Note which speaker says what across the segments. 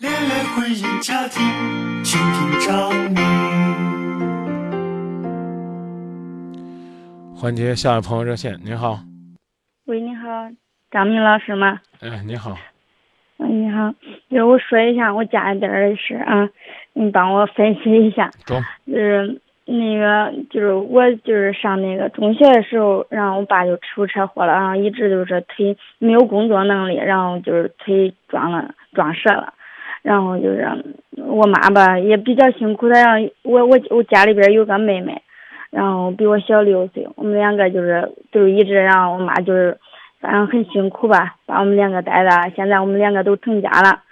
Speaker 1: 恋爱、婚姻、家庭，倾听张明。
Speaker 2: 环节下一位朋友热线，您好，
Speaker 3: 喂，你好，张明老师吗？
Speaker 2: 哎，你好，
Speaker 3: 嗯，你好，就是我说一下我家里边儿的事啊，你帮我分析一下。
Speaker 2: 中，
Speaker 3: 就是那个，就是我就是上那个中学的时候，然后我爸就出车祸了，然后一直就是腿没有工作能力，然后就是腿撞了撞折了，然后就是我妈吧也比较辛苦，她让我我我家里边有个妹妹，然后比我小六岁，我们两个就是就是一直让我妈就是反正很辛苦吧，把我们两个带大，现在我们两个都成家了，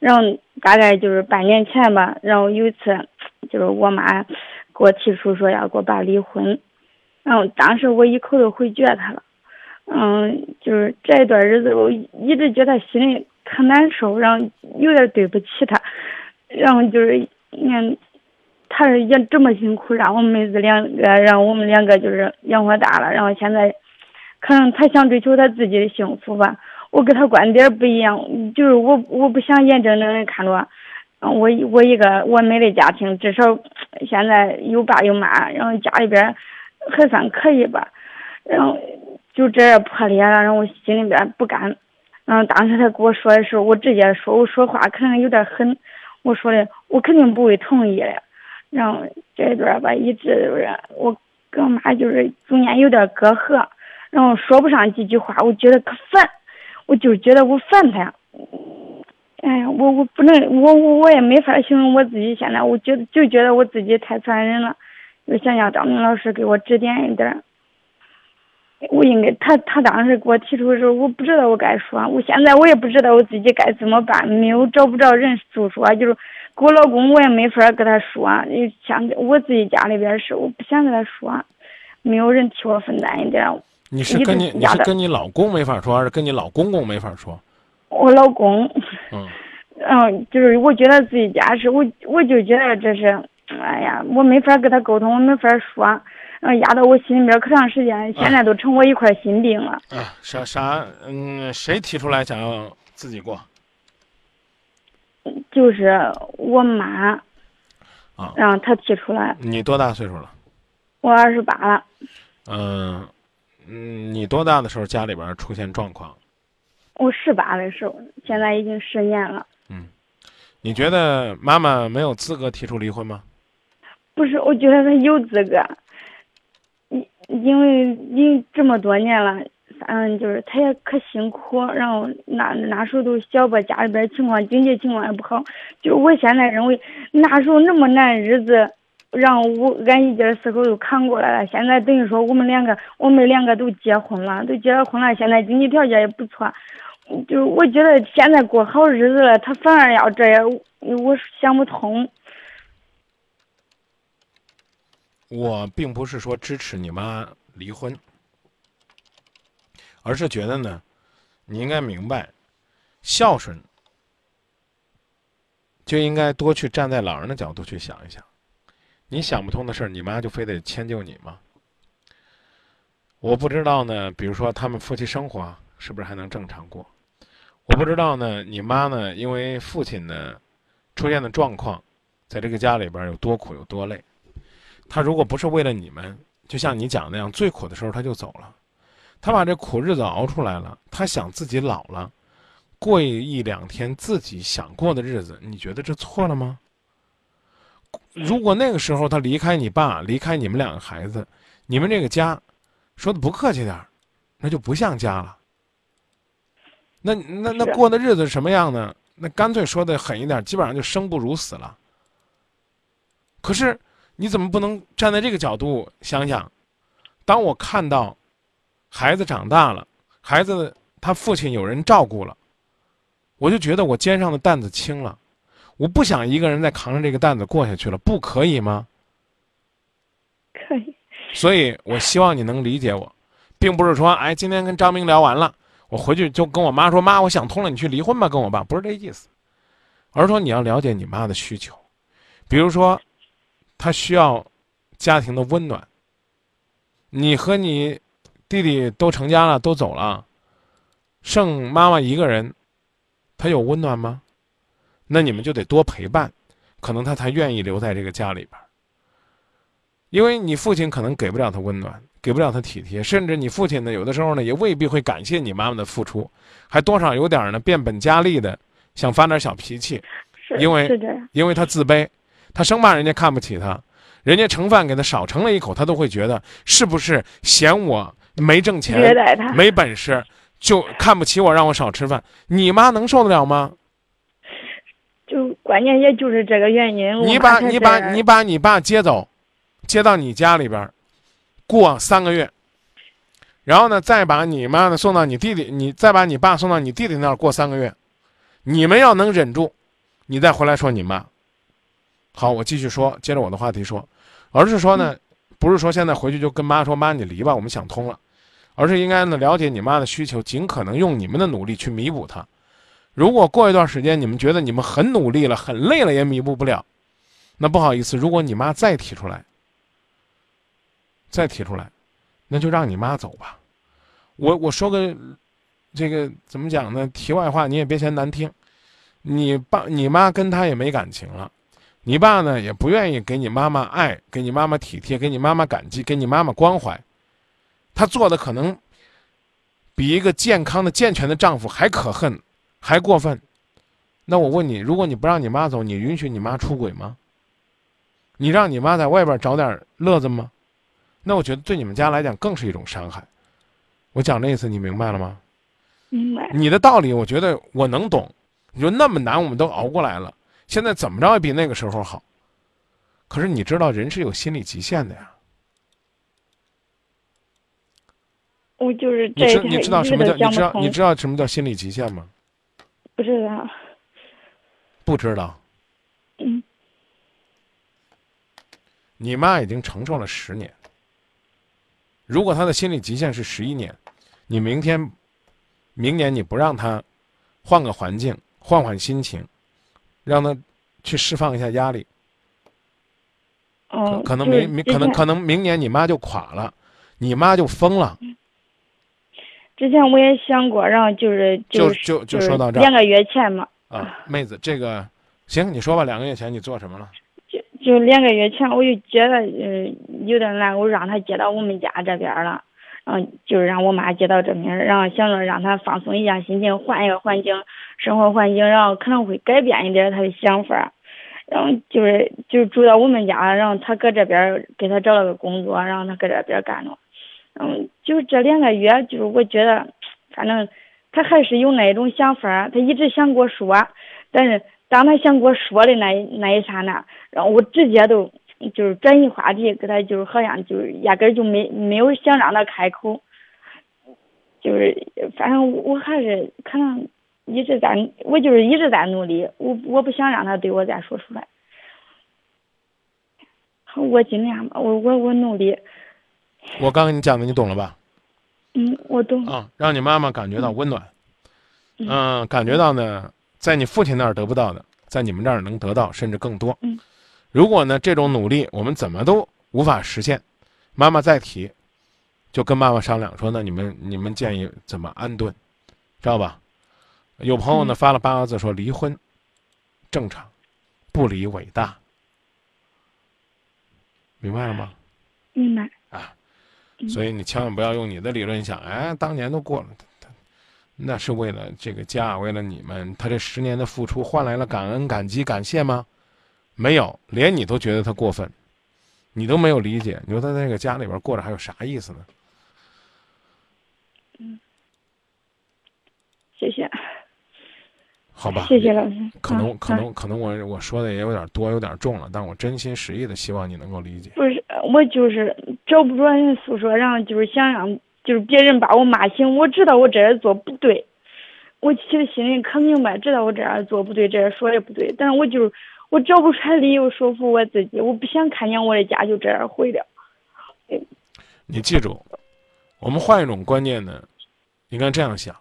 Speaker 3: 然后大概就是半年前吧，然后有一次就是我妈。给我提出说要给我爸离婚，然后当时我一口都回绝他了，嗯，就是这一段日子我一直觉得心里可难受，然后有点对不起他，然后就是你看，他也这么辛苦，让我们妹子两个，让我们两个就是养活大了，然后现在可能他想追求他自己的幸福吧，我跟他观点不一样，就是我我不想眼睁睁的看着。我我一个完美的家庭，至少现在有爸有妈，然后家里边还算可以吧，然后就这样破裂了，然后我心里边不甘。然后当时他跟我说的时候，我直接说，我说话可能有点狠，我说的我肯定不会同意的。然后这一段吧，一直就是我跟我妈就是中间有点隔阂，然后说不上几句话，我觉得可烦，我就觉得我烦他呀。哎呀，我我不能，我我我也没法形容我自己现在，我觉得就觉得我自己太烦人了，就想让张明老师给我指点一点。我应该，他他当时给我提出的时候，我不知道我该说，我现在我也不知道我自己该怎么办，没有找不着人诉说，就是给我老公我也没法跟他说，像我自己家里边事，我不想跟他说，没有人替我分担一点。
Speaker 2: 你是跟你你是跟你老公没法说，还是跟你老公公没法说？
Speaker 3: 我老公，
Speaker 2: 嗯，
Speaker 3: 嗯，就是我觉得自己家事，我我就觉得这是，哎呀，我没法跟他沟通，我没法说，嗯，压到我心里边可长时间，现在都成我一块心病了。
Speaker 2: 啊，啥啥，嗯，谁提出来想要自己过？
Speaker 3: 就是我妈。
Speaker 2: 啊。
Speaker 3: 然后他提出来。
Speaker 2: 你多大岁数了？
Speaker 3: 我二十八了。
Speaker 2: 嗯，嗯，你多大的时候家里边出现状况？
Speaker 3: 我十八的时候，现在已经十年了。
Speaker 2: 嗯，你觉得妈妈没有资格提出离婚吗？
Speaker 3: 不是，我觉得她有资格。因因为因这么多年了，反正就是他也可辛苦，然后那那时候都小吧，家里边情况经济情况也不好。就我现在认为，那时候那么难日子，让我俺一家四口都扛过来了。现在等于说我们两个，我们两个都结婚了，都结了婚了，现在经济条件也不错。就我觉得现在过好日子了，他反而要这样，我想不通。
Speaker 2: 我并不是说支持你妈离婚，而是觉得呢，你应该明白，孝顺就应该多去站在老人的角度去想一想。你想不通的事儿，你妈就非得迁就你吗？我不知道呢。比如说，他们夫妻生活是不是还能正常过？我不知道呢，你妈呢？因为父亲呢出现的状况，在这个家里边有多苦有多累。他如果不是为了你们，就像你讲那样，最苦的时候他就走了。他把这苦日子熬出来了，他想自己老了，过一两天自己想过的日子，你觉得这错了吗？如果那个时候他离开你爸，离开你们两个孩子，你们这个家，说的不客气点儿，那就不像家了。那那那过的日子什么样呢？那干脆说的狠一点，基本上就生不如死了。可是你怎么不能站在这个角度想想？当我看到孩子长大了，孩子他父亲有人照顾了，我就觉得我肩上的担子轻了。我不想一个人再扛着这个担子过下去了，不可以吗？
Speaker 3: 可以。
Speaker 2: 所以我希望你能理解我，并不是说，哎，今天跟张明聊完了。我回去就跟我妈说：“妈，我想通了，你去离婚吧。”跟我爸不是这意思，而是说你要了解你妈的需求，比如说，她需要家庭的温暖。你和你弟弟都成家了，都走了，剩妈妈一个人，他有温暖吗？那你们就得多陪伴，可能他才愿意留在这个家里边儿。因为你父亲可能给不了他温暖，给不了他体贴，甚至你父亲呢，有的时候呢也未必会感谢你妈妈的付出，还多少有点呢变本加厉的想发点小脾气，因为因为他自卑，他生怕人家看不起他，人家盛饭给他少盛了一口，他都会觉得是不是嫌我没挣钱。没本事，就看不起我，让我少吃饭。你妈能受得了吗？
Speaker 3: 就关键也就是这个原因。
Speaker 2: 你把你把你把你爸接走，接到你家里边儿，过三个月，然后呢，再把你妈呢送到你弟弟，你再把你爸送到你弟弟那儿过三个月，你们要能忍住，你再回来说你妈。好，我继续说，接着我的话题说，而是说呢，不是说现在回去就跟妈说妈你离吧，我们想通了，而是应该呢了解你妈的需求，尽可能用你们的努力去弥补她。如果过一段时间你们觉得你们很努力了、很累了也弥补不了，那不好意思，如果你妈再提出来，再提出来，那就让你妈走吧。我我说个这个怎么讲呢？题外话，你也别嫌难听。你爸你妈跟他也没感情了，你爸呢也不愿意给你妈妈爱，给你妈妈体贴，给你妈妈感激，给你妈妈关怀。他做的可能比一个健康的、健全的丈夫还可恨，还过分。那我问你，如果你不让你妈走，你允许你妈出轨吗？你让你妈在外边找点乐子吗？那我觉得对你们家来讲更是一种伤害。我讲这意思你明白了吗？
Speaker 3: 明白。
Speaker 2: 你的道理我觉得我能懂。你说那么难我们都熬过来了，现在怎么着也比那个时候好。可是你知道人是有心理极限的呀。
Speaker 3: 我就是
Speaker 2: 你知你知道什么叫你知道你知
Speaker 3: 道
Speaker 2: 道什么叫心理极限吗？
Speaker 3: 不知道？
Speaker 2: 不知道。
Speaker 3: 嗯
Speaker 2: 你妈已经承受了十年。如果她的心理极限是十一年，你明天、明年你不让她换个环境，换换心情，让他去释放一下压力，可
Speaker 3: 哦，
Speaker 2: 可能
Speaker 3: 就是
Speaker 2: 明明可能可能明年你妈就垮了，你妈就疯了。
Speaker 3: 之前我也想过，然后就是
Speaker 2: 就是就就
Speaker 3: 就
Speaker 2: 说到这儿
Speaker 3: 两个月前嘛，
Speaker 2: 啊，妹子，这个行，你说吧，两个月前你做什么了？
Speaker 3: 就就两个月前我就觉得呃有点难，我让他接到我们家这边儿了，然后就是让我妈接到这边，然后想着让他放松一下心情，换一个环境，生活环境，然后可能会改变一点她的想法，然后就是就是住到我们家，然后他搁这边给他找了个工作，然后他搁这边干着，嗯，就是这两个月，就是我觉得，反正他还是有那种想法儿，他一直想跟我说，但是当他想跟我说的那那一刹那，然后我直接都就是转移话题，给他就是好像就是压根儿就没没有想让他开口，就是反正我还是可能一直在，我就是一直在努力，我我不想让他对我再说出来。我尽量吧，我我我努力，
Speaker 2: 我刚跟你讲的，你懂了吧？
Speaker 3: 嗯，我懂，
Speaker 2: 啊，让你妈妈感觉到温暖，
Speaker 3: 嗯
Speaker 2: 嗯，感觉到呢，在你父亲那儿得不到的，在你们这儿能得到，甚至更多。
Speaker 3: 嗯，
Speaker 2: 如果呢这种努力我们怎么都无法实现，妈妈再提，就跟妈妈商量说，那你们你们建议怎么安顿，知道吧？有朋友呢
Speaker 3: 嗯
Speaker 2: 发了八个字说离婚正常，不离伟大，明白了吗？
Speaker 3: 明白，
Speaker 2: 啊，
Speaker 3: 嗯
Speaker 2: 所以你千万不要用你的理论想，哎，当年都过了，那是为了这个家，为了你们，他这十年的付出换来了感恩、感激、感谢吗？没有，连你都觉得他过分，你都没有理解，你说他在这个家里边过着还有啥意思呢？
Speaker 3: 嗯谢谢，
Speaker 2: 好吧，
Speaker 3: 谢谢老师，
Speaker 2: 可能可能可能我我说的也有点多，有点重了，但我真心实意的希望你能够理解。
Speaker 3: 不是，我就是找不着人诉说，然后就是想让就是别人把我骂醒。我知道我这样做不对，我其实心里可明白，知道我这样做不对，这样说也不对，但是我就是我找不出来理由说服我自己，我不想看见我的家就这样毁掉。
Speaker 2: 你记住，我们换一种观念呢，应该这样想：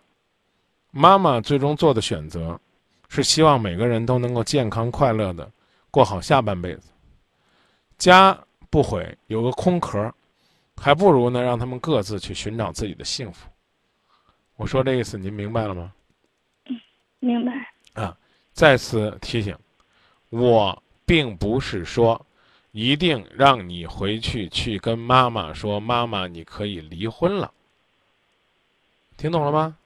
Speaker 2: 妈妈最终做的选择，是希望每个人都能够健康快乐的过好下半辈子。家不毁，有个空壳，还不如呢让他们各自去寻找自己的幸福。我说这意思您明白了吗？
Speaker 3: 明白，啊
Speaker 2: 再次提醒，我并不是说一定让你回去去跟妈妈说，妈妈你可以离婚了。听懂了吗？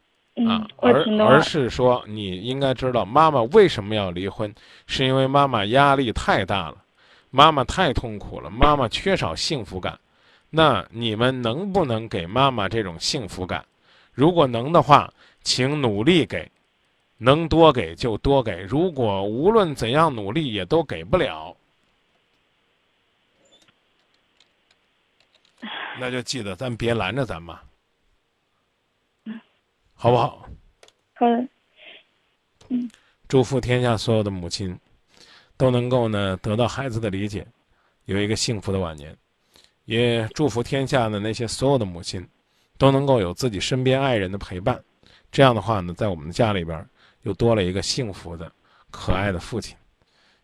Speaker 2: 啊而。而是说你应该知道妈妈为什么要离婚，是因为妈妈压力太大了，妈妈太痛苦了，妈妈缺少幸福感。那你们能不能给妈妈这种幸福感？如果能的话，请努力给，能多给就多给。如果无论怎样努力也都给不了，那就记得咱别拦着咱妈，好不好？
Speaker 3: 好的，
Speaker 2: 祝福天下所有的母亲都能够呢得到孩子的理解，有一个幸福的晚年。也祝福天下的那些所有的母亲都能够有自己身边爱人的陪伴。这样的话呢，在我们的家里边又多了一个幸福的、可爱的父亲。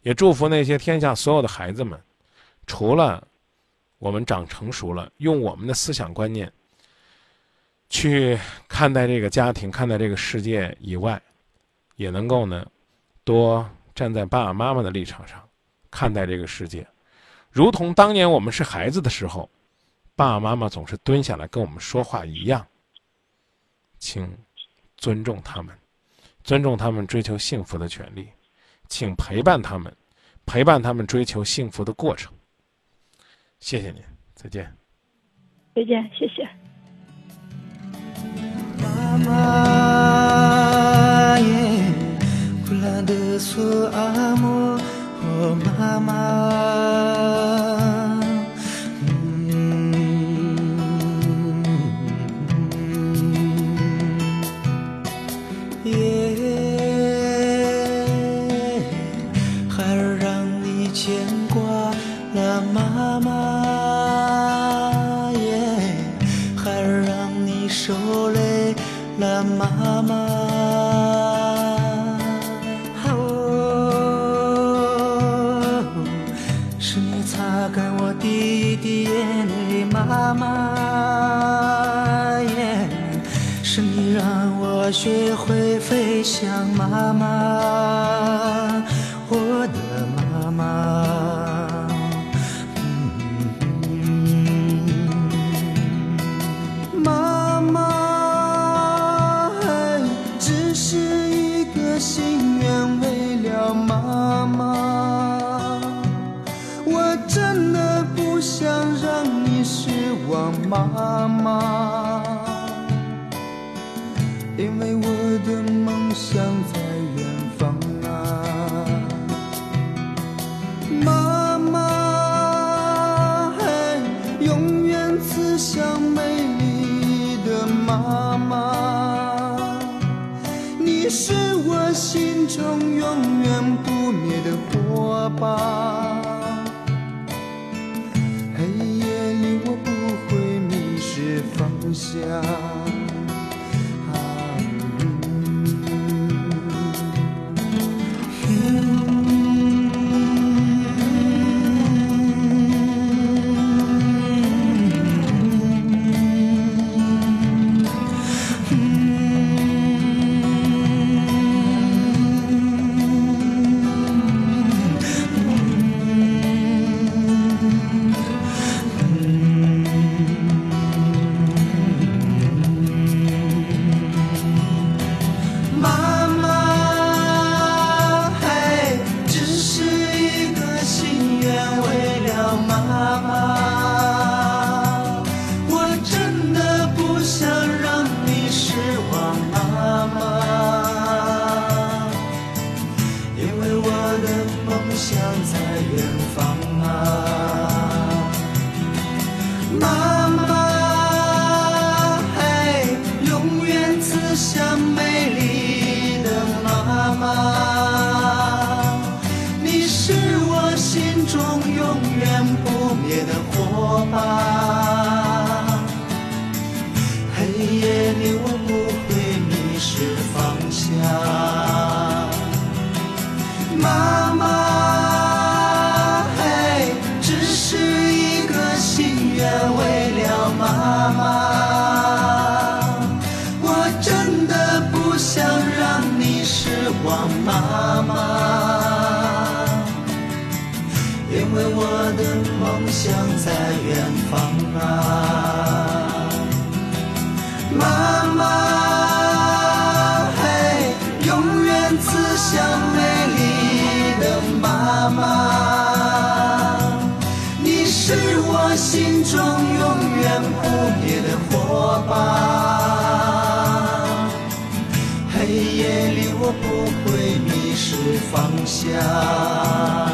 Speaker 2: 也祝福那些天下所有的孩子们，除了我们长成熟了，用我们的思想观念去看待这个家庭、看待这个世界以外，也能够呢，多站在爸爸妈妈的立场上看待这个世界，如同当年我们是孩子的时候，爸爸妈妈总是蹲下来跟我们说话一样。请尊重他们，尊重他们追求幸福的权利，请陪伴他们，陪伴他们追求幸福的过程。谢谢您，再见。
Speaker 3: 再见，谢谢。
Speaker 4: 妈妈耶，Kula de su 擦干我第一滴眼泪，妈妈耶，是你让我学会飞翔，妈妈，妈妈，因为我的梦想在想在远吧。黑夜里我不会迷失方向。